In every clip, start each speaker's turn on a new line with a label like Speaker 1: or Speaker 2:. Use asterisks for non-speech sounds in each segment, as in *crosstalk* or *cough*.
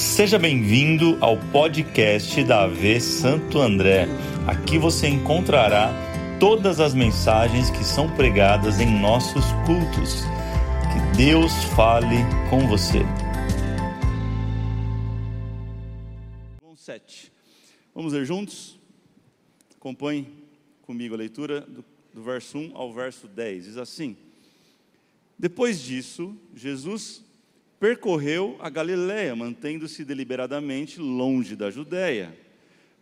Speaker 1: Seja bem-vindo ao podcast da AV Santo André. Aqui você encontrará todas as mensagens que são pregadas em nossos cultos. Que Deus fale com você.
Speaker 2: João 7. Vamos ler juntos? Acompanhe comigo a leitura do, do verso 1 ao verso 10. Diz assim: Depois disso, Jesus percorreu a Galiléia, mantendo-se deliberadamente longe da Judéia,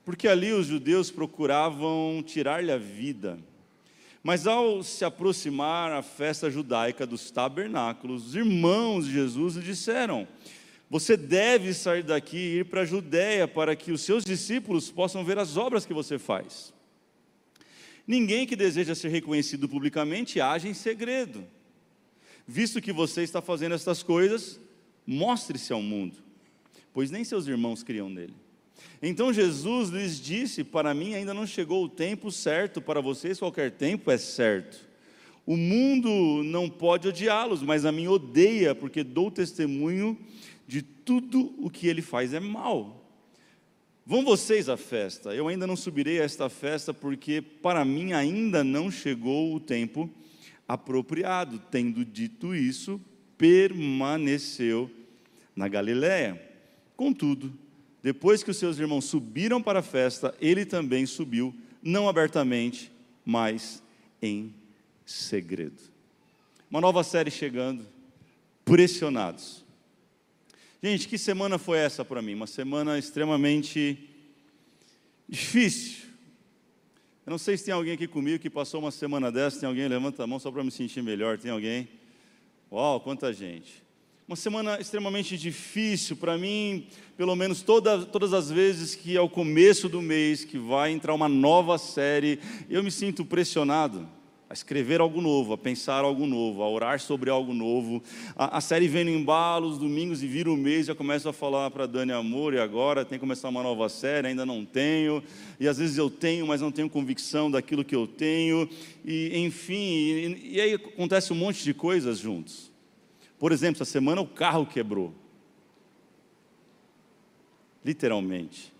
Speaker 2: porque ali os judeus procuravam tirar-lhe a vida. Mas ao se aproximar a festa judaica dos tabernáculos, os irmãos de Jesus lhe disseram: Você deve sair daqui e ir para a Judéia para que os seus discípulos possam ver as obras que você faz. Ninguém que deseja ser reconhecido publicamente age em segredo. Visto que você está fazendo estas coisas, mostre-se ao mundo, pois nem seus irmãos criam nele. Então Jesus lhes disse: Para mim ainda não chegou o tempo certo, para vocês qualquer tempo é certo. O mundo não pode odiá-los, mas a mim odeia, porque dou testemunho de tudo o que ele faz é mal. Vão vocês à festa, eu ainda não subirei a esta festa, porque para mim ainda não chegou o tempo apropriado. Tendo dito isso, permaneceu na Galiléia. Contudo, depois que os seus irmãos subiram para a festa, ele também subiu, não abertamente, mas em segredo. Uma nova série chegando, pressionados. Gente, que semana foi essa para mim? Uma semana extremamente difícil. Eu não sei se tem alguém aqui comigo que passou uma semana dessa. Tem alguém? Levanta a mão só para me sentir melhor. Tem alguém? Uau, quanta gente uma semana extremamente difícil para mim, pelo menos toda, todas as vezes que é o começo do mês, que vai entrar uma nova série, eu me sinto pressionado a escrever algo novo, a pensar algo novo, a orar sobre algo novo. A, a série vem no embalo, os domingos e vira o mês, já começo a falar para Dani Amor, e agora tem que começar uma nova série, ainda não tenho, e às vezes eu tenho, mas não tenho convicção daquilo que eu tenho, e enfim, e, e aí acontece um monte de coisas juntos. Por exemplo, essa semana o carro quebrou. Literalmente.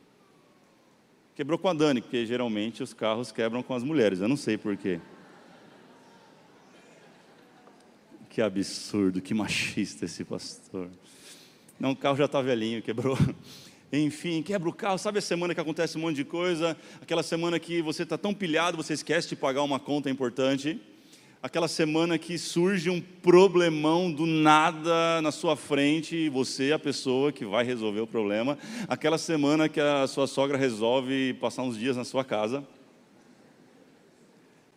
Speaker 2: Quebrou com a Dani, porque geralmente os carros quebram com as mulheres, eu não sei porquê. Que absurdo, que machista esse pastor. Não, o carro já está velhinho, quebrou. Enfim, quebra o carro. Sabe a semana que acontece um monte de coisa? Aquela semana que você está tão pilhado, você esquece de pagar uma conta importante aquela semana que surge um problemão do nada na sua frente e você é a pessoa que vai resolver o problema, aquela semana que a sua sogra resolve passar uns dias na sua casa.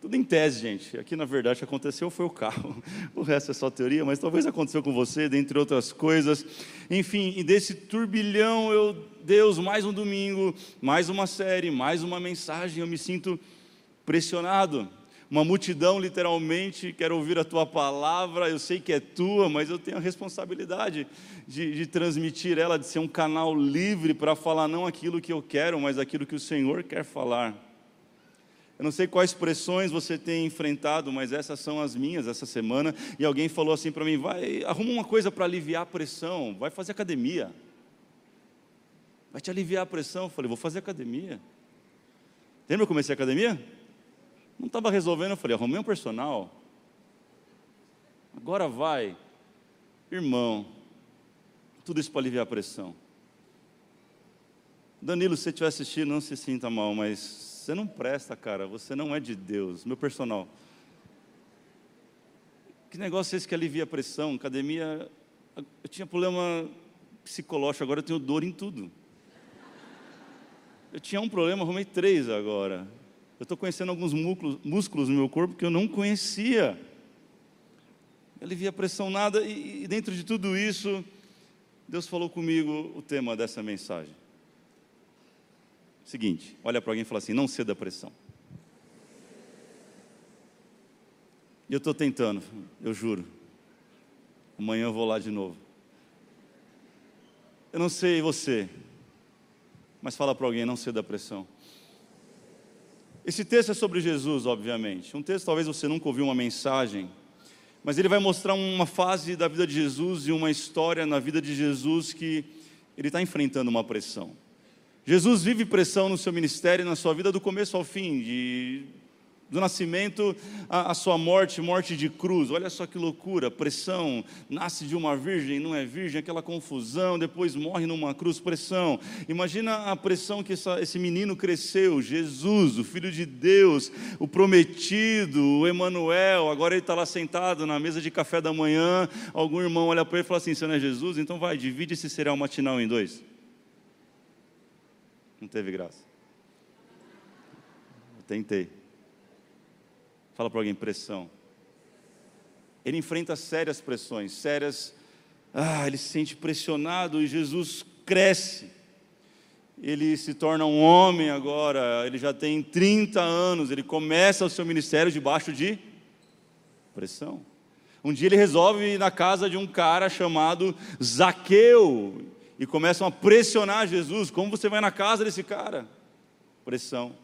Speaker 2: Tudo em tese, gente. Aqui, na verdade, o que aconteceu foi o carro. *laughs* O resto é só teoria, mas talvez aconteceu com você, dentre outras coisas. Enfim, e desse turbilhão, eu, Deus, mais um domingo, mais uma série, mais uma mensagem, eu me sinto pressionado uma multidão literalmente quer ouvir a tua palavra, eu sei que é tua, mas eu tenho a responsabilidade de, de transmitir ela, de ser um canal livre para falar não aquilo que eu quero, mas aquilo que o Senhor quer falar. Eu não sei quais pressões você tem enfrentado, mas essas são as minhas essa semana. E alguém falou assim para mim: vai, arruma uma coisa para aliviar a pressão, vai fazer academia. Vai te aliviar a pressão. Eu falei: vou fazer academia. Lembra que eu comecei a academia? Não estava resolvendo, eu falei, arrumei um personal. Agora vai. Irmão, tudo isso para aliviar a pressão. Danilo, se você estiver assistindo, não se sinta mal, mas você não presta, cara, você não é de Deus. Meu personal. Que negócio é esse que alivia a pressão? Academia. Eu tinha problema psicológico, agora eu tenho dor em tudo. Eu tinha um problema, arrumei três agora. Eu estou conhecendo alguns músculos, músculos, no meu corpo que eu não conhecia. Alivia a pressão nada, e, e dentro de tudo isso, Deus falou comigo o tema dessa mensagem. Seguinte, olha para alguém e fala assim: não ceda a pressão. E eu estou tentando, eu juro. Amanhã eu vou lá de novo. Eu não sei você, mas fala para alguém: não ceda a pressão. Esse texto é sobre Jesus, obviamente. Um texto, talvez você nunca ouviu uma mensagem, mas ele vai mostrar uma fase da vida de Jesus e uma história na vida de Jesus que ele está enfrentando uma pressão. Jesus vive pressão no seu ministério e na sua vida do começo ao fim, de do nascimento à, sua morte, morte de cruz. Olha só que loucura, pressão, nasce de uma virgem, não é virgem, aquela confusão, depois morre numa cruz, pressão. Imagina a pressão que essa, esse menino cresceu, Jesus, o Filho de Deus, o prometido, o Emanuel, agora ele está lá sentado na mesa de café da manhã, algum irmão olha para ele e fala assim, você não é Jesus? Então vai, divide esse cereal matinal em dois. Não teve graça. Tentei. Fala para alguém, pressão. Ele enfrenta sérias pressões, sérias. Ah, ele se sente pressionado e Jesus cresce. Ele se torna um homem agora, ele já tem 30 anos, ele começa o seu ministério debaixo de pressão. Um dia ele resolve ir na casa de um cara chamado Zaqueu e começam a pressionar Jesus. Como você vai na casa desse cara? Pressão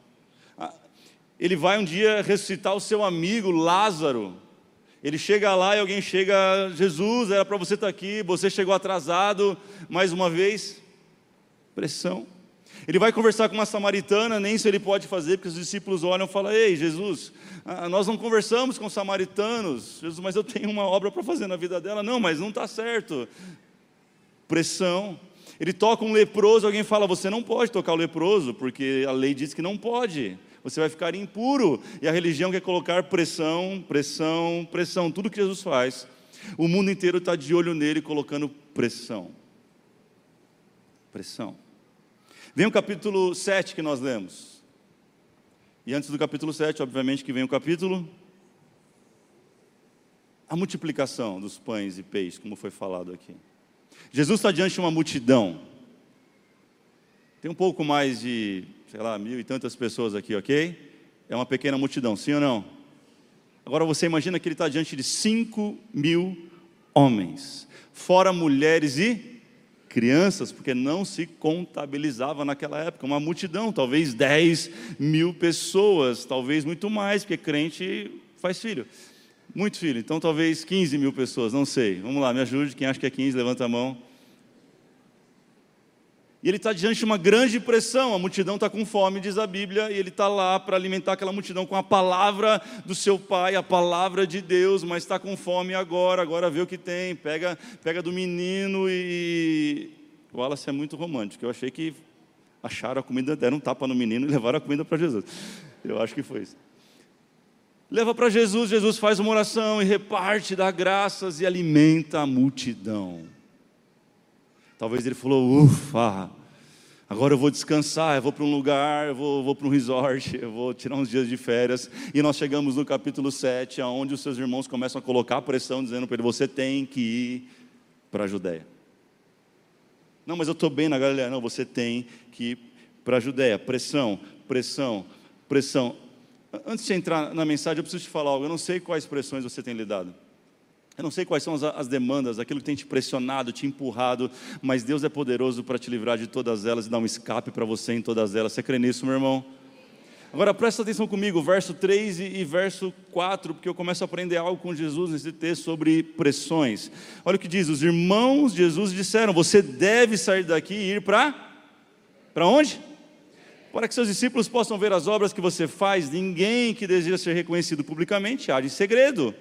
Speaker 2: ele vai um dia ressuscitar o seu amigo Lázaro. Ele chega lá e alguém chega, Jesus, era para você estar aqui, você chegou atrasado, mais uma vez, pressão. Ele vai conversar com uma samaritana, nem isso ele pode fazer, porque os discípulos olham e falam: Ei, Jesus, nós não conversamos com samaritanos, Jesus, mas eu tenho uma obra para fazer na vida dela. Não, mas não está certo. Pressão. Ele toca um leproso, alguém fala: Você não pode tocar o leproso, porque a lei diz que não pode você vai ficar impuro. E a religião quer colocar pressão, pressão, pressão. Tudo que Jesus faz, o mundo inteiro está de olho nele, colocando pressão. Pressão. Vem o capítulo 7 que nós lemos. E antes do capítulo 7, obviamente, que vem o capítulo. A multiplicação dos pães e peixes, como foi falado aqui. Jesus está diante de uma multidão. Tem um pouco mais de sei lá, mil e tantas pessoas aqui, ok? É uma pequena multidão, sim ou não? Agora você imagina que ele está diante de cinco mil homens, fora mulheres e crianças, porque não se contabilizava naquela época, uma multidão, talvez 10 mil pessoas, talvez muito mais, porque crente faz filho. Muito filho, então talvez 15 mil pessoas, não sei. Vamos lá, me ajude, quem acha que é 15, levanta a mão. E ele está diante de uma grande pressão, a multidão está com fome, diz a Bíblia, e ele está lá para alimentar aquela multidão com a palavra do seu pai, a palavra de Deus, mas está com fome agora, agora vê o que tem, pega, pega do menino e. O Wallace é muito romântico, eu achei que acharam a comida, deram um tapa no menino e levaram a comida para Jesus. Eu acho que foi isso. Leva para Jesus, Jesus faz uma oração e reparte, dá graças e alimenta a multidão. Talvez ele falou: ufa, agora eu vou descansar, eu vou para um lugar, eu vou, vou para um resort, *laughs* eu vou tirar uns dias de férias. E nós chegamos no capítulo 7, onde os seus irmãos começam a colocar pressão, dizendo para ele: você tem que ir para a Judéia. Não, mas eu estou bem na Galileia. Não, você tem que ir para a Judéia. Pressão, pressão, pressão. Antes de entrar na mensagem, eu preciso te falar algo. Eu não sei quais pressões você tem lidado. Eu não sei quais são as, as, demandas, aquilo que tem te pressionado, te empurrado, mas Deus é poderoso para te livrar de todas elas e dar um escape para você em todas elas. Você crê nisso, meu irmão? Agora presta atenção comigo, verso 3 e, e, verso 4, porque eu começo a aprender algo com Jesus nesse texto sobre pressões. Olha o que diz: os irmãos de Jesus disseram: Você deve sair daqui e ir para. Para onde? Para que seus discípulos possam ver as obras que você faz. Ninguém que deseja ser reconhecido publicamente age em segredo.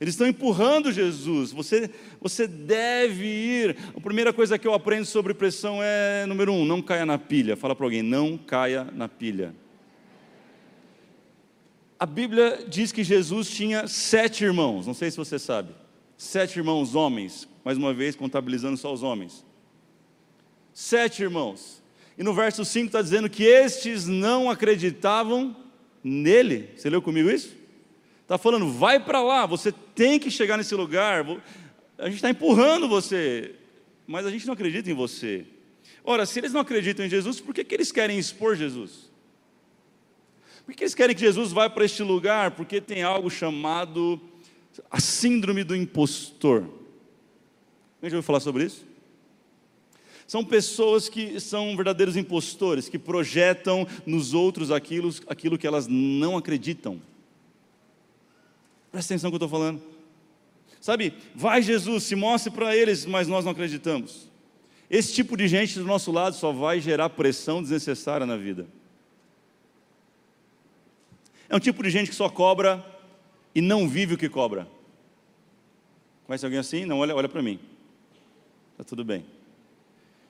Speaker 2: Eles estão empurrando Jesus. Você, você deve ir. A primeira coisa que eu aprendo sobre pressão é, número um, não caia na pilha. Fala para alguém, não caia na pilha. A Bíblia diz que Jesus tinha sete irmãos, não sei se você sabe. Sete irmãos homens, mais uma vez contabilizando só os homens. Sete irmãos. E no verso 5 está dizendo que estes não acreditavam nele. Você leu comigo isso? Está falando, vai para lá, você tem que chegar nesse lugar. A gente está empurrando você, mas a gente não acredita em você. Ora, se eles não acreditam em Jesus, por que, que eles querem expor Jesus? Por que eles querem que Jesus vá para este lugar? Porque tem algo chamado a síndrome do impostor. A gente ouviu falar sobre isso? São pessoas que são verdadeiros impostores, que projetam nos outros aquilo, aquilo que elas não acreditam. Presta atenção no que eu estou falando. Sabe, vai Jesus, se mostre para eles, mas nós não acreditamos. Esse tipo de gente do nosso lado só vai gerar pressão desnecessária na vida. É um tipo de gente que só cobra e não vive o que cobra. Conhece alguém assim? Não, olha, olha para mim. Tá tudo bem.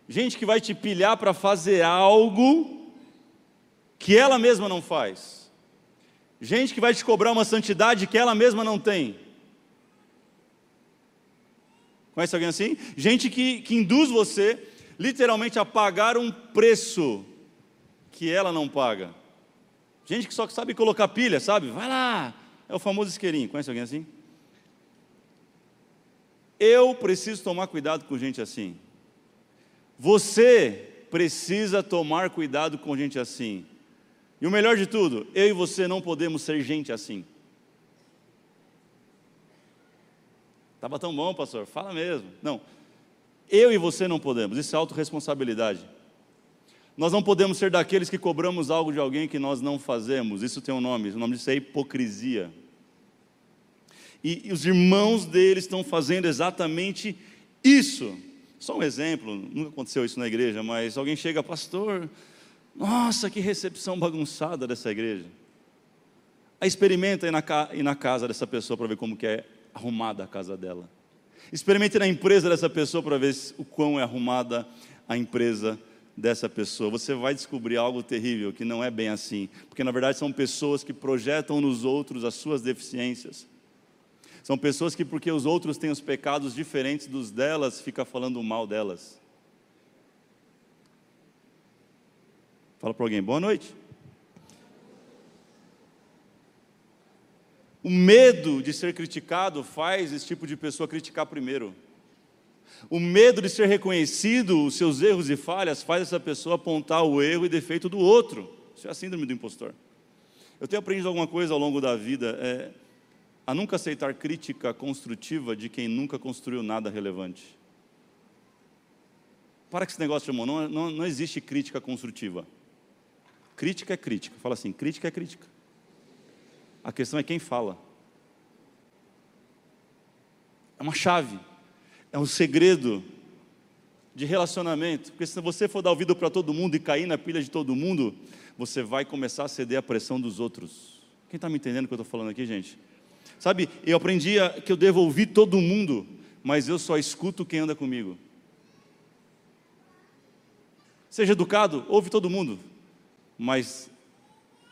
Speaker 2: Gente que vai te pilhar para fazer algo que ela mesma não faz. Gente que vai te cobrar uma santidade que ela mesma não tem. Conhece alguém assim? Gente que, que induz você literalmente a pagar um preço que ela não paga. Gente que só sabe colocar pilha, sabe? Vai lá. É o famoso isqueirinho. Conhece alguém assim? Eu preciso tomar cuidado com gente assim. Você precisa tomar cuidado com gente assim. E o melhor de tudo, eu e você não podemos ser gente assim. Estava tão bom, pastor. Fala mesmo. Não. Eu e você não podemos. Isso é autorresponsabilidade. Nós não podemos ser daqueles que cobramos algo de alguém que nós não fazemos. Isso tem um nome. O nome disso é hipocrisia. E, e os irmãos deles estão fazendo exatamente isso. Só um exemplo, nunca aconteceu isso na igreja, mas alguém chega, pastor, nossa, que recepção bagunçada dessa igreja. Aí experimenta ir na, ir na casa dessa pessoa para ver como que é arrumada a casa dela. Experimente na empresa dessa pessoa para ver o quão é arrumada a empresa dessa pessoa. Você vai descobrir algo terrível que não é bem assim, porque na verdade são pessoas que projetam nos outros as suas deficiências. São pessoas que, porque os outros têm os pecados diferentes dos delas, fica falando mal delas. Fala para alguém, boa noite. O medo de ser criticado faz esse tipo de pessoa criticar primeiro. O medo de ser reconhecido, os seus erros e falhas, faz essa pessoa apontar o erro e defeito do outro. Isso é a síndrome do impostor. Eu tenho aprendido alguma coisa ao longo da vida, é, a nunca aceitar crítica construtiva de quem nunca construiu nada relevante. Para que esse negócio, irmão, não, não, não existe crítica construtiva. Crítica é crítica. Fala assim, crítica é crítica. A questão é quem fala. É uma chave, é um segredo de relacionamento. Porque se você for dar ouvido para todo mundo e cair na pilha de todo mundo, você vai começar a ceder à pressão dos outros. Quem está me entendendo o que eu estou falando aqui, gente? Sabe, eu aprendi que eu devo ouvir todo mundo, mas eu só escuto quem anda comigo. Seja educado, ouve todo mundo, mas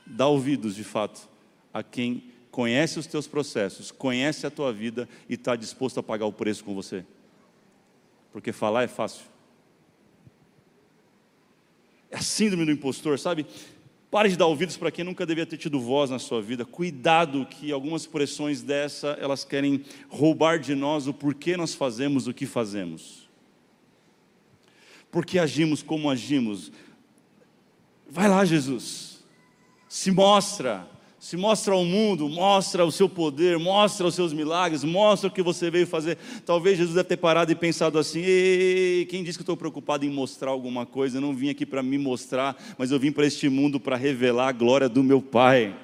Speaker 2: dá ouvidos de fato a quem conhece os teus processos, conhece a tua vida e está disposto a pagar o preço com você. Porque falar é fácil. É a síndrome do impostor, sabe? Pare de dar ouvidos para quem nunca devia ter tido voz na sua vida. Cuidado que algumas pressões dessa, elas querem roubar de nós o porquê nós fazemos o que fazemos. Porque agimos como agimos. Vai lá, Jesus. Se mostra se mostra ao mundo, mostra o seu poder, mostra os seus milagres, mostra o que você veio fazer. Talvez Jesus deve ter parado e pensado assim: Ei, quem disse que estou preocupado em mostrar alguma coisa? Eu não vim aqui para me mostrar, mas eu vim para este mundo para revelar a glória do meu Pai.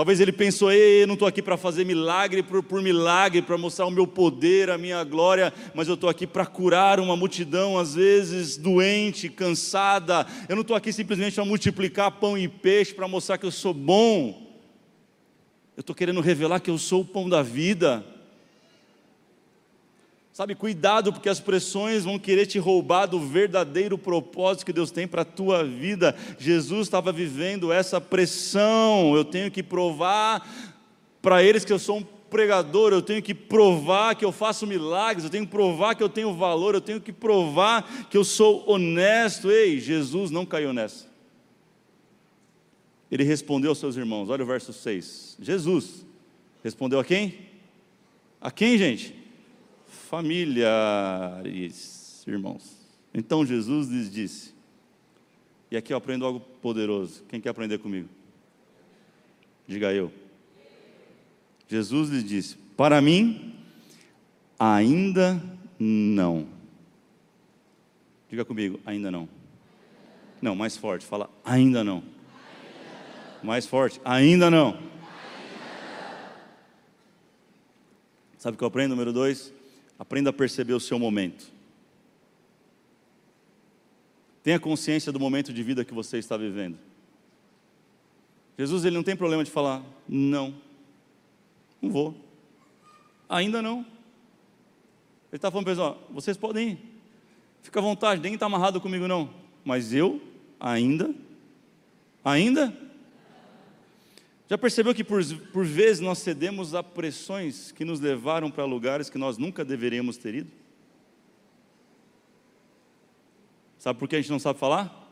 Speaker 2: Talvez ele pensou, ei, eu não estou aqui para fazer milagre por, por milagre, para mostrar o meu poder, a minha glória, mas eu estou aqui para curar uma multidão, às vezes doente, cansada. Eu não estou aqui simplesmente para multiplicar pão e peixe, para mostrar que eu sou bom. Eu estou querendo revelar que eu sou o pão da vida. Sabe, cuidado, porque as pressões vão querer te roubar do verdadeiro propósito que Deus tem para a tua vida. Jesus estava vivendo essa pressão. Eu tenho que provar para eles que eu sou um pregador, eu tenho que provar que eu faço milagres, eu tenho que provar que eu tenho valor, eu tenho que provar que eu sou honesto. Ei, Jesus não caiu nessa. Ele respondeu aos seus irmãos, olha o verso 6. Jesus respondeu a quem? A quem, gente? Familiares, irmãos. Então Jesus lhes disse, e aqui eu aprendo algo poderoso. Quem quer aprender comigo? Diga eu. Jesus lhes disse: Para mim, ainda não. Diga comigo, ainda não. Não, mais forte, fala, ainda não. Ainda. Mais forte, ainda não. ainda não. Sabe o que eu aprendo? Número dois, Aprenda a perceber o seu momento. Tenha consciência do momento de vida que você está vivendo. Jesus ele não tem problema de falar não, não vou, ainda não. Ele está falando para eles, ó, vocês podem ir, fica à vontade, nem está amarrado comigo não, mas eu ainda, ainda. Já percebeu que por, por vezes nós cedemos a pressões que nos levaram para lugares que nós nunca deveríamos ter ido? Sabe por que a gente não sabe falar?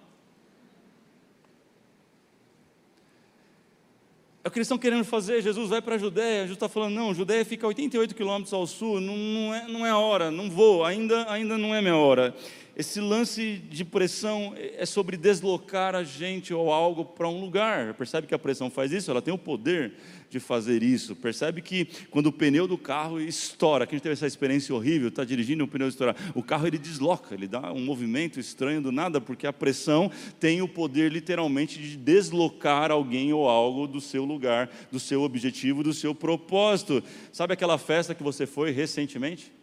Speaker 2: É o que eles estão querendo fazer. Jesus vai para a Judéia. Jesus está falando: não, Judéia fica 88 quilômetros ao sul. Não, não, é, não é hora, não vou, ainda, ainda não é minha hora. Esse lance de pressão é sobre deslocar a gente ou algo para um lugar. Percebe que a pressão faz isso? Ela tem o poder de fazer isso. Percebe que quando o pneu do carro estoura, que a gente teve essa experiência horrível, está dirigindo e o pneu estourar, o carro ele desloca, ele dá um movimento estranho do nada, porque a pressão tem o poder literalmente de deslocar alguém ou algo do seu lugar, do seu objetivo, do seu propósito. Sabe aquela festa que você foi recentemente?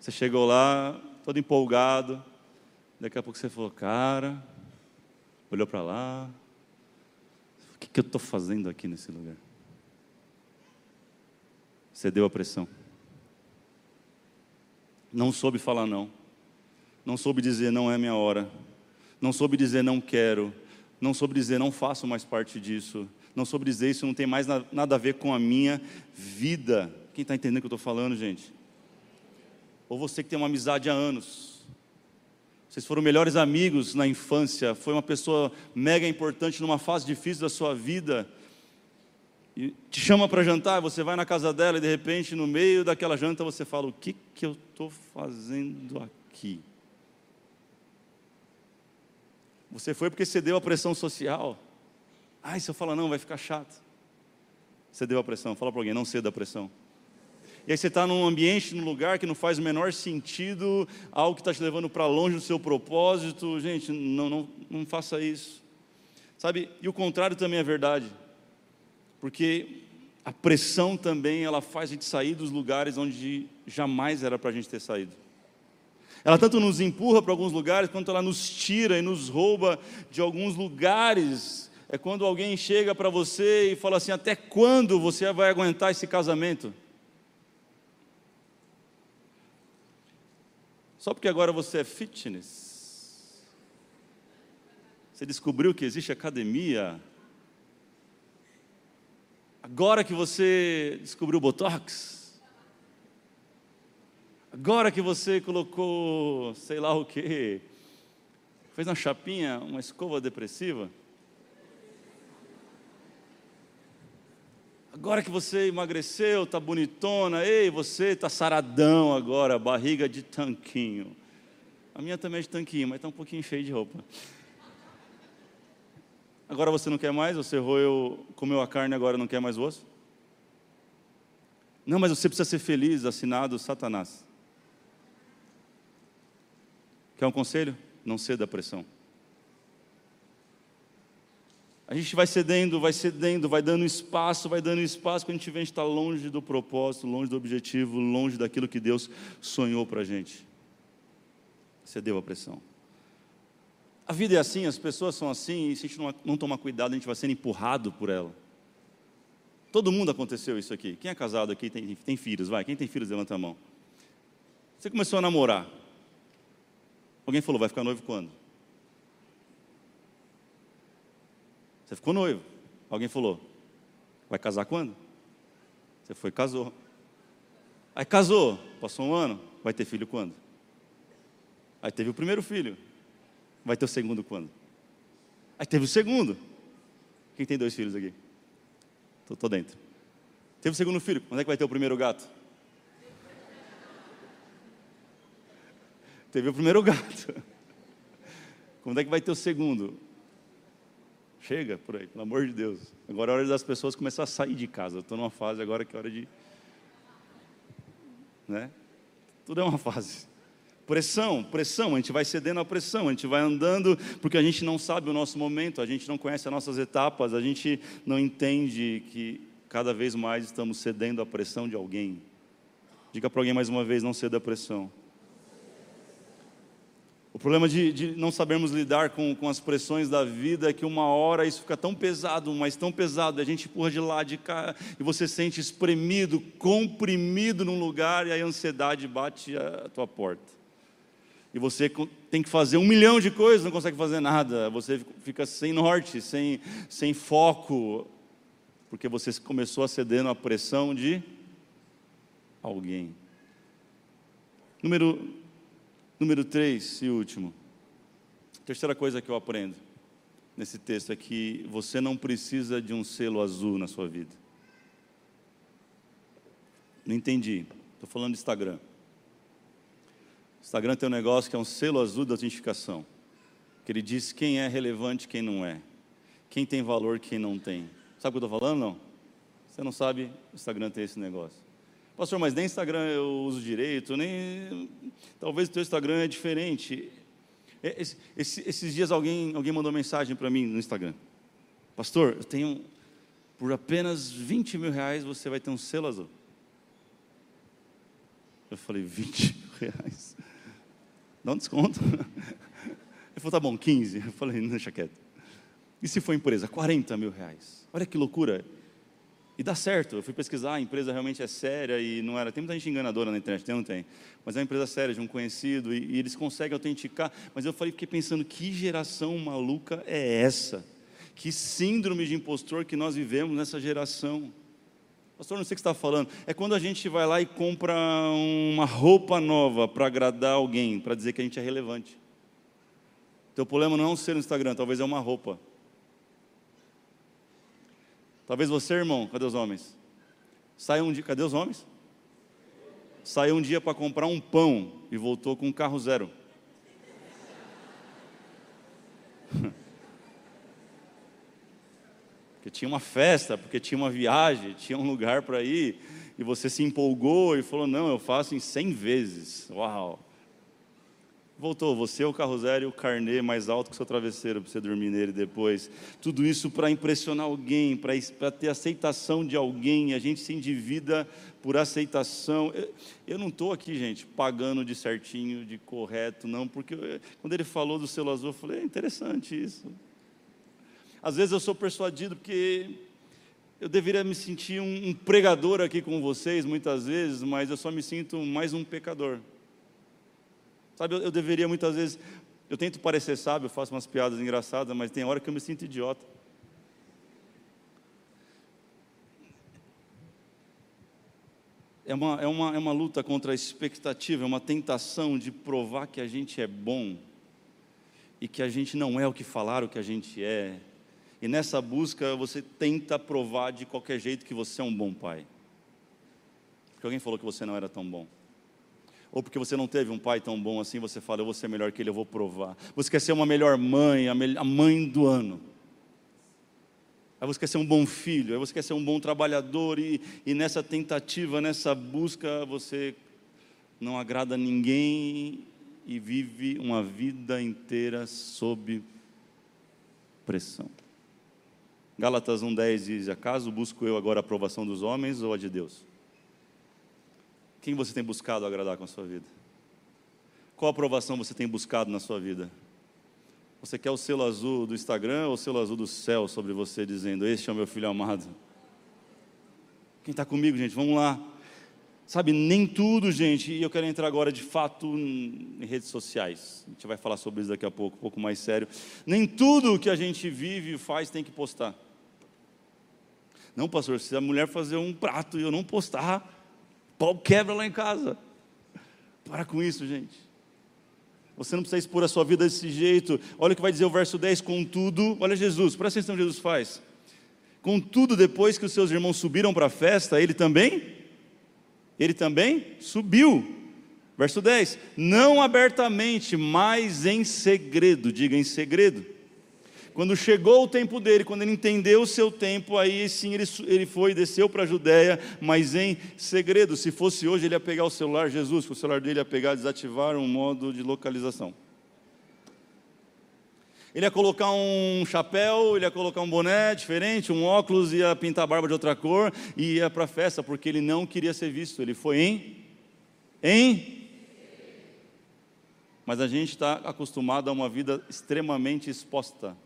Speaker 2: Você chegou lá, todo empolgado. Daqui a pouco você falou, cara, olhou para lá. O que, que eu estou fazendo aqui nesse lugar? Cedeu a pressão. Não soube falar não. Não soube dizer não é minha hora. Não soube dizer não quero. Não soube dizer não faço mais parte disso não sobre dizer isso não tem mais nada a ver com a minha vida. Quem está entendendo o que eu estou falando, gente? Ou você que tem uma amizade há anos, vocês foram melhores amigos na infância, foi uma pessoa mega importante numa fase difícil da sua vida, e te chama para jantar, você vai na casa dela e de repente no meio daquela janta você fala: O que, que eu estou fazendo aqui? Você foi porque cedeu à pressão social. Ai, se eu falar não, vai ficar chato. Você deu a pressão, fala para alguém, não ceda a pressão. E aí você está num ambiente, num lugar que não faz o menor sentido, algo que está te levando para longe do seu propósito. Gente, não, não, não faça isso. Sabe, e o contrário também é verdade. Porque a pressão também, ela faz a gente sair dos lugares onde jamais era para a gente ter saído. Ela tanto nos empurra para alguns lugares, quanto ela nos tira e nos rouba de alguns lugares é quando alguém chega para você e fala assim: até quando você vai aguentar esse casamento? Só porque agora você é fitness? Você descobriu que existe academia? Agora que você descobriu Botox? Agora que você colocou, sei lá o que, fez uma chapinha, uma escova depressiva? Agora que você emagreceu, está bonitona, ei, você está saradão agora, barriga de tanquinho. A minha também é de tanquinho, mas está um pouquinho cheio de roupa. Agora você não quer mais? Você roeu, comeu a carne, agora não quer mais o osso? Não, mas você precisa ser feliz, assinado Satanás. Quer um conselho? Não ceda à pressão. A gente vai cedendo, vai cedendo, vai dando espaço, vai dando espaço, quando a gente vê a gente está longe do propósito, longe do objetivo, longe daquilo que Deus sonhou para a gente. Cedeu a pressão. A vida é assim, as pessoas são assim, e se a gente não, não tomar cuidado, a gente vai sendo empurrado por ela. Todo mundo aconteceu isso aqui. Quem é casado aqui tem, tem filhos? Vai, quem tem filhos, levanta a mão. Você começou a namorar. Alguém falou, vai ficar noivo quando? Você ficou noivo. Alguém falou: Vai casar quando? Você foi casou. Aí casou, passou um ano, vai ter filho quando? Aí teve o primeiro filho. Vai ter o segundo quando? Aí teve o segundo. Quem tem dois filhos aqui? Tô, tô dentro. Teve o segundo filho. Quando é que vai ter o primeiro gato? Teve o primeiro gato. Quando é que vai ter o segundo? Chega por aí, pelo amor de Deus. Agora é hora das pessoas começar a sair de casa. Estou numa fase agora que é hora de. Né? Tudo é uma fase. Pressão, pressão, a gente vai cedendo à pressão, a gente vai andando porque a gente não sabe o nosso momento, a gente não conhece as nossas etapas, a gente não entende que cada vez mais estamos cedendo à pressão de alguém. Diga para alguém mais uma vez: não ceda à pressão. Problema de, de, não sabermos lidar com, com as pressões da vida é que uma hora isso fica tão pesado, mas tão pesado, a gente empurra de lá, de cá, e você sente espremido, comprimido num lugar, e a ansiedade bate a tua porta e você tem que fazer um milhão de coisas, não consegue fazer nada, você fica sem norte, sem, sem foco, porque você começou a ceder na pressão de alguém. Número, número três e último. Terceira coisa que eu aprendo nesse texto é que você não precisa de um selo azul na sua vida. Não entendi. Estou falando de Instagram. Instagram tem um negócio que é um selo azul da autentificação, que ele diz quem é relevante, quem não é, quem tem valor, quem não tem. Sabe o que eu estou falando? Não. Você não sabe, o Instagram tem esse negócio. Pastor, mas nem Instagram eu uso direito, nem. Talvez o teu Instagram é diferente. Esse, esses dias alguém, alguém mandou mensagem para mim no Instagram. Pastor, eu tenho. Por apenas 20 mil reais você vai ter um selo azul. Eu falei, 20 mil reais? Dá um desconto. *laughs* Ele falou, tá bom, 15. Eu falei, deixa quieto. E se for empresa? 40 mil reais. Olha que loucura. E dá certo. Eu fui pesquisar, a empresa realmente é séria e não era. Tem muita gente enganadora na internet, tem não tem? Mas é uma empresa séria, de um conhecido, e, e eles conseguem autenticar. Mas eu falei, fiquei pensando, que geração maluca é essa? Que síndrome de impostor que nós vivemos nessa geração? Pastor, não sei o que você está falando. É quando a gente vai lá e compra uma roupa nova para agradar alguém, para dizer que a gente é relevante. Teu problema não é um ser no Instagram, talvez é uma roupa. Talvez você, irmão, cadê os homens? Saiu um dia, cadê os homens? Saiu um dia para comprar um pão e voltou com um carro zero. *laughs* Porque tinha uma festa, porque tinha uma viagem, tinha um lugar para ir, e você se empolgou e falou: Não, eu faço em 100 vezes. Uau! Voltou, você é o carro zero e o carnê mais alto que o seu travesseiro para você dormir nele depois. Tudo isso para impressionar alguém, para ter aceitação de alguém. A gente se endivida por aceitação. Eu, eu não estou aqui, gente, pagando de certinho, de correto, não, porque eu, quando ele falou do selo azul, eu falei: é interessante isso. Às vezes eu sou persuadido porque eu deveria me sentir um, um pregador aqui com vocês, muitas vezes, mas eu só me sinto mais um pecador. Sabe, eu, eu deveria muitas vezes, eu tento parecer sábio, eu faço umas piadas engraçadas, mas tem hora que eu me sinto idiota. É uma, é, uma, é uma luta contra a expectativa, é uma tentação de provar que a gente é bom e que a gente não é o que falaram que a gente é, e nessa busca você tenta provar de qualquer jeito que você é um bom pai. Porque alguém falou que você não era tão bom. Ou porque você não teve um pai tão bom assim, você fala, eu vou ser melhor que ele, eu vou provar. Você quer ser uma melhor mãe, a mãe do ano. Aí você quer ser um bom filho, aí você quer ser um bom trabalhador, e, e nessa tentativa, nessa busca, você não agrada ninguém e vive uma vida inteira sob pressão. Gálatas 1,10 diz: Acaso busco eu agora a aprovação dos homens ou a de Deus? Quem você tem buscado agradar com a sua vida? Qual aprovação você tem buscado na sua vida? Você quer o selo azul do Instagram ou o selo azul do céu sobre você, dizendo: Este é o meu filho amado? Quem está comigo, gente? Vamos lá. Sabe, nem tudo, gente, e eu quero entrar agora de fato em redes sociais. A gente vai falar sobre isso daqui a pouco, um pouco mais sério. Nem tudo que a gente vive e faz tem que postar. Não, pastor, se a mulher fazer um prato e eu não postar, pau quebra lá em casa. Para com isso, gente. Você não precisa expor a sua vida desse jeito. Olha o que vai dizer o verso 10: Contudo, olha Jesus, presta atenção que Jesus faz. Contudo, depois que os seus irmãos subiram para a festa, ele também, ele também subiu. Verso 10: Não abertamente, mas em segredo, diga em segredo Quando chegou o tempo dele, quando ele entendeu o seu tempo, aí sim ele, ele foi, desceu para a Judéia, mas em segredo. Se fosse hoje, ele ia pegar o celular, Jesus, o celular dele ia pegar, desativar um modo de localização. Ele ia colocar um chapéu, ele ia colocar um boné diferente, um óculos, ia pintar a barba de outra cor e ia para a festa, porque ele não queria ser visto. Ele foi em. Em. Mas a gente está acostumado a uma vida extremamente exposta,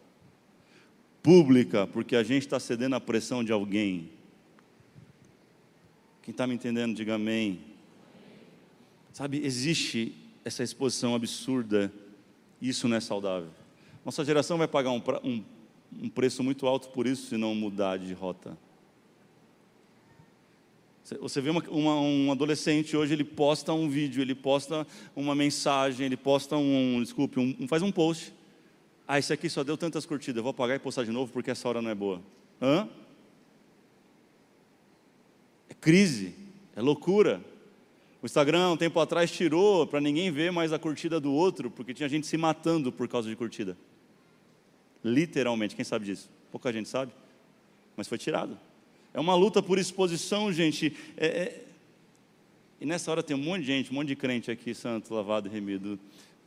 Speaker 2: pública, porque a gente está cedendo à pressão de alguém. Quem está me entendendo, diga amém. Sabe, existe essa exposição absurda, isso não é saudável. Nossa geração vai pagar um, um, um preço muito alto por isso, se não mudar de rota. Você vê uma, uma, um adolescente hoje, ele posta um vídeo, ele posta uma mensagem, ele posta um, desculpe, um, faz um post. Ah, esse aqui só deu tantas curtidas, vou apagar e postar de novo porque essa hora não é boa. Hã? É crise, é loucura. O Instagram, um tempo atrás, tirou para ninguém ver mais a curtida do outro, porque tinha gente se matando por causa de curtida. Literalmente, quem sabe disso? Pouca gente sabe, mas foi tirado. É uma luta por exposição, gente. É, é... E nessa hora tem um monte de gente, um monte de crente aqui, santo, lavado remido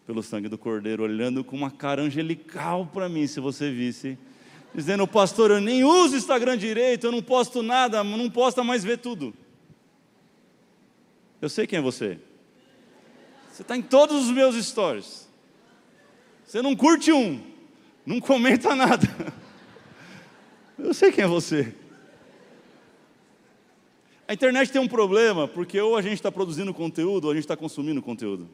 Speaker 2: pelo sangue do Cordeiro, olhando com uma cara angelical para mim, se você visse. Dizendo, pastor, eu nem uso Instagram direito, eu não posto nada, não posta mais ver tudo. Eu sei quem é você. Você está em todos os meus stories. Você não curte um, não comenta nada. *laughs* Eu sei quem é você. A internet tem um problema, porque ou a gente está produzindo conteúdo ou a gente está consumindo conteúdo.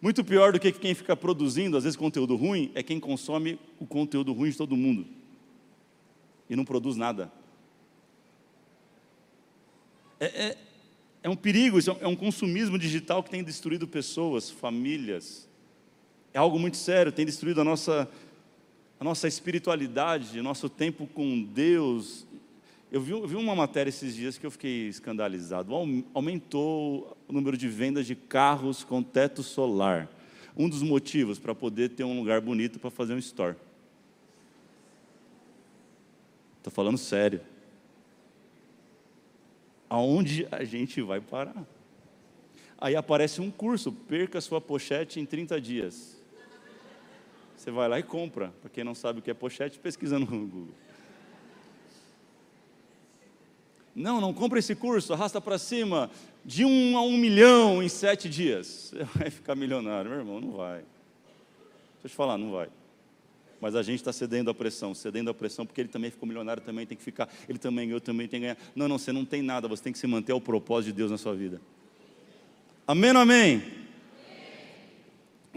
Speaker 2: Muito pior do que quem fica produzindo, às vezes, conteúdo ruim, é quem consome o conteúdo ruim de todo mundo e não produz nada. É, é, é um perigo, é um consumismo digital que tem destruído pessoas, famílias. É algo muito sério, tem destruído a nossa a nossa espiritualidade, nosso tempo com Deus. Eu vi, eu vi, uma matéria esses dias que eu fiquei escandalizado. Aumentou o número de vendas de carros com teto solar. Um dos motivos para poder ter um lugar bonito para fazer um store. Estou falando sério. Aonde a gente vai parar? Aí aparece um curso, perca sua pochete em 30 dias. Você vai lá e compra. Para quem não sabe o que é pochete, pesquisa no Google. Não, não compra esse curso, arrasta para cima, de um a um milhão em sete dias. *laughs* Você vai ficar milionário, meu irmão, não vai. Deixa eu te falar, não vai. Mas a gente está cedendo à pressão, cedendo à pressão, porque ele também ficou milionário, também tem que ficar, ele também, eu também tenho que ganhar. Não, não, você não tem nada, você tem que se manter ao propósito de Deus na sua vida. Amém amém?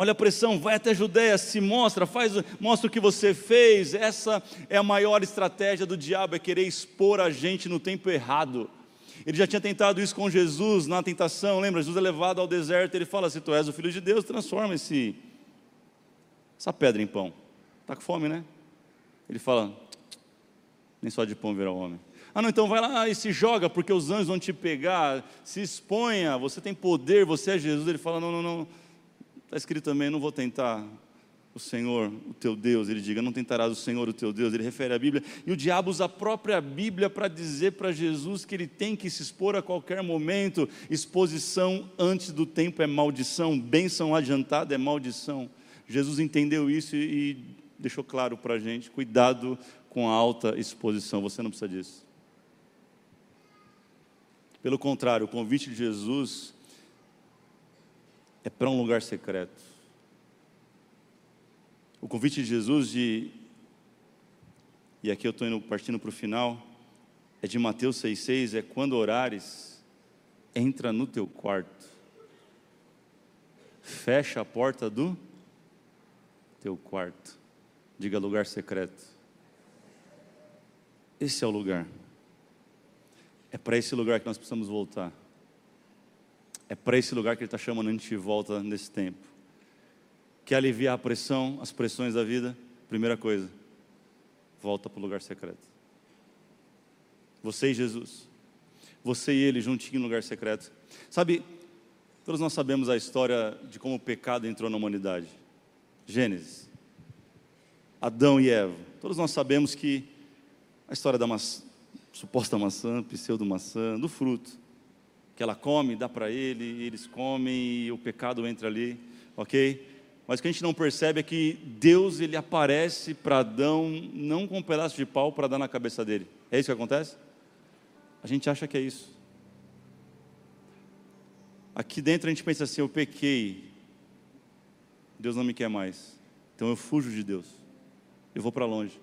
Speaker 2: Olha a pressão, vai até a Judéia, se mostra, faz, mostra o que você fez. Essa é a maior estratégia do diabo, é querer expor a gente no tempo errado. Ele já tinha tentado isso com Jesus na tentação, lembra? Jesus é levado ao deserto, ele fala: se tu és o filho de Deus, transforma esse, essa pedra em pão. Está com fome, né? Ele fala: nem só de pão virá o homem. Ah, não, então vai lá e se joga, porque os anjos vão te pegar, se exponha, você tem poder, você é Jesus. Ele fala: não, não, não Está escrito também: não vou tentar o Senhor, o teu Deus. Ele diga: não tentarás o Senhor, o teu Deus. Ele refere à Bíblia. E o diabo usa a própria Bíblia para dizer para Jesus que ele tem que se expor a qualquer momento. Exposição antes do tempo é maldição, bênção adiantada é maldição. Jesus entendeu isso e, deixou claro para a gente: cuidado com a alta exposição, você não precisa disso. Pelo contrário, o convite de Jesus é para um lugar secreto. O convite de Jesus de e aqui eu estou indo partindo para o final, é de Mateus 6,6, é quando orares, entra no teu quarto, fecha a porta do teu quarto, diga lugar secreto. Esse é o lugar. É para esse lugar que nós precisamos voltar. É para esse lugar que Ele está chamando a gente de volta nesse tempo. Quer aliviar a pressão, as pressões da vida? Primeira coisa, volta para o lugar secreto. Você e Jesus. Você e Ele juntinho no lugar secreto. Sabe, todos nós sabemos a história de como o pecado entrou na humanidade. Gênesis. Adão e Eva. Todos nós sabemos que a história da suposta maçã, pseudo maçã, do fruto, que ela come, dá para ele, eles comem e o pecado entra ali, ok? Mas o que a gente não percebe é que Deus ele aparece para Adão não com um pedaço de pau para dar na cabeça dele. É isso que acontece? A gente acha que é isso. Aqui dentro a gente pensa assim: eu pequei, Deus não me quer mais, então eu fujo de Deus, eu vou para longe.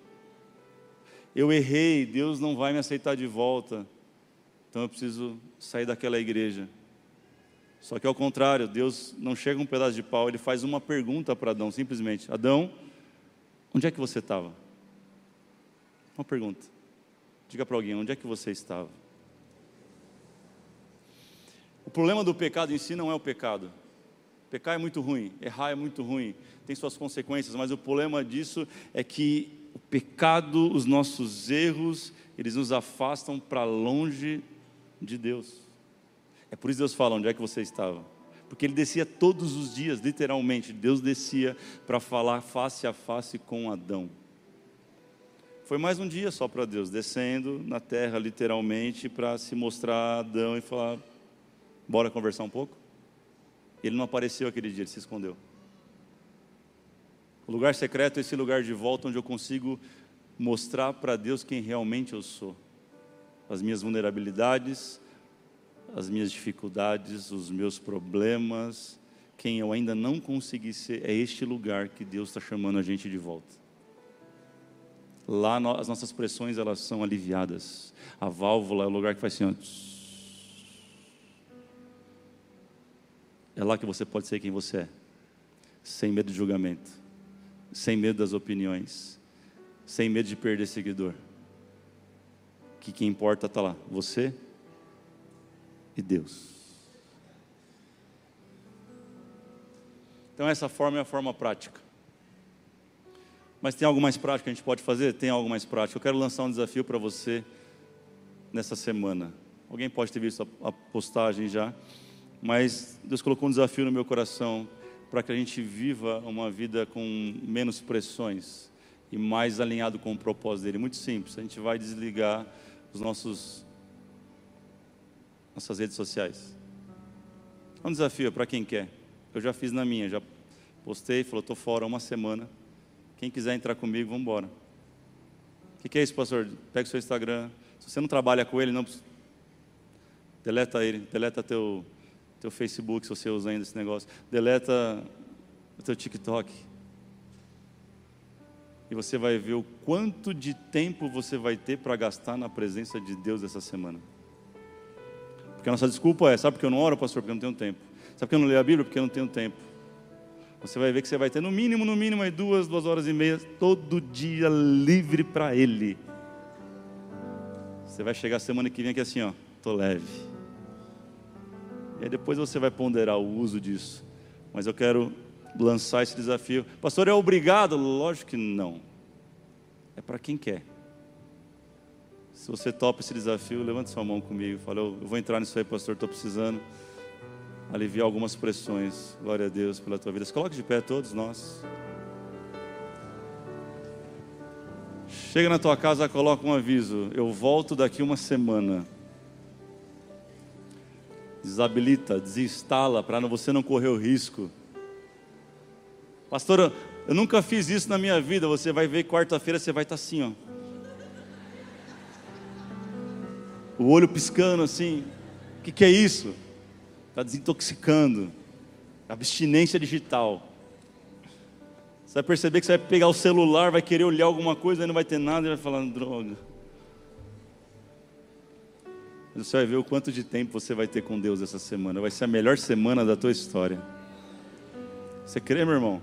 Speaker 2: Eu errei, Deus não vai me aceitar de volta, então eu preciso sair daquela igreja. Só que ao contrário, Deus não chega um pedaço de pau, ele faz uma pergunta para Adão, simplesmente: Adão, onde é que você estava? Uma pergunta. Diga para alguém: onde é que você estava? O problema do pecado em si não é o pecado. Pecar é muito ruim, errar é muito ruim, tem suas consequências, mas o problema disso é que o pecado, os nossos erros, eles nos afastam para longe de Deus. É por isso que Deus fala: onde é que você estava? Porque ele descia todos os dias, literalmente. Deus descia para falar face a face com Adão. Foi mais um dia só para Deus, descendo na terra, literalmente, para se mostrar a Adão e falar: bora conversar um pouco? Ele não apareceu aquele dia, ele se escondeu. O lugar secreto é esse lugar de volta onde eu consigo mostrar para Deus quem realmente eu sou as minhas vulnerabilidades, as minhas dificuldades, os meus problemas, quem eu ainda não consegui ser, é este lugar que Deus está chamando a gente de volta. Lá as nossas pressões elas são aliviadas. A válvula é o lugar que faz assim, ó, é lá que você pode ser quem você é, sem medo de julgamento, sem medo das opiniões, sem medo de perder seguidor que quem importa está lá, você e Deus. Então essa forma é a forma prática. Mas tem algo mais prático que a gente pode fazer? Tem algo mais prático. Eu quero lançar um desafio para você nessa semana. Alguém pode ter visto a postagem já, mas Deus colocou um desafio no meu coração para que a gente viva uma vida com menos pressões e mais alinhado com o propósito dele. Muito simples. A gente vai desligar os nossos nossas redes sociais. É um desafio para quem quer. Eu já fiz na minha, já postei, falou, estou fora uma semana. Quem quiser entrar comigo, vamos embora. O que, que, é isso, pastor? Pega o seu Instagram. Se você não trabalha com ele, não deleta ele, deleta teu, teu Facebook, se você usa ainda esse negócio. Deleta o teu TikTok e você vai ver o quanto de tempo você vai ter para gastar na presença de Deus essa semana. Porque a nossa desculpa é: sabe porque eu não oro, pastor? Porque eu não tenho tempo. Sabe porque eu não leio a Bíblia? Porque eu não tenho tempo. Você vai ver que você vai ter no mínimo, no mínimo, aí duas, duas horas e meia, todo dia livre para Ele. Você vai chegar semana que vem aqui assim, ó, tô leve. E aí depois você vai ponderar o uso disso. Mas eu quero lançar esse desafio. Pastor, é obrigado? Lógico que não. É para quem quer. Se você topa esse desafio, levante sua mão comigo. Fala, eu vou entrar nisso aí, pastor, estou precisando aliviar algumas pressões. Glória a Deus pela tua vida. Se coloque de pé todos nós. Chega na tua casa, coloca um aviso. Eu volto daqui uma semana. Desabilita, desinstala para você não correr o risco Pastor, eu nunca fiz isso na minha vida. Você vai ver quarta-feira, você vai estar assim, ó. O olho piscando assim. O que, que é isso? Está desintoxicando. Abstinência digital. Você vai perceber que você vai pegar o celular, vai querer olhar alguma coisa, aí não vai ter nada e vai falar droga. Mas você vai ver o quanto de tempo você vai ter com Deus essa semana. Vai ser a melhor semana da tua história. Você crê, meu irmão?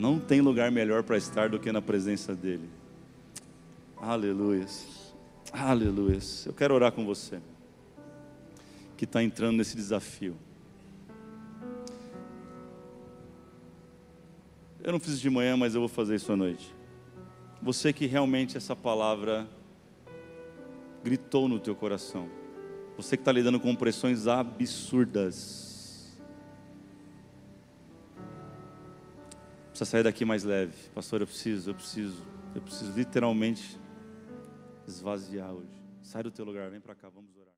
Speaker 2: Não tem lugar melhor para estar do que na presença dEle. Aleluia. Aleluia. Eu quero orar com você que está entrando nesse desafio. Eu não fiz de manhã, mas eu vou fazer isso à noite. Você que realmente essa palavra gritou no teu coração. Você que está lidando com pressões absurdas precisa sair daqui mais leve. Pastor, eu preciso, eu preciso, eu preciso literalmente esvaziar hoje. Sai do teu lugar, vem para cá, vamos orar.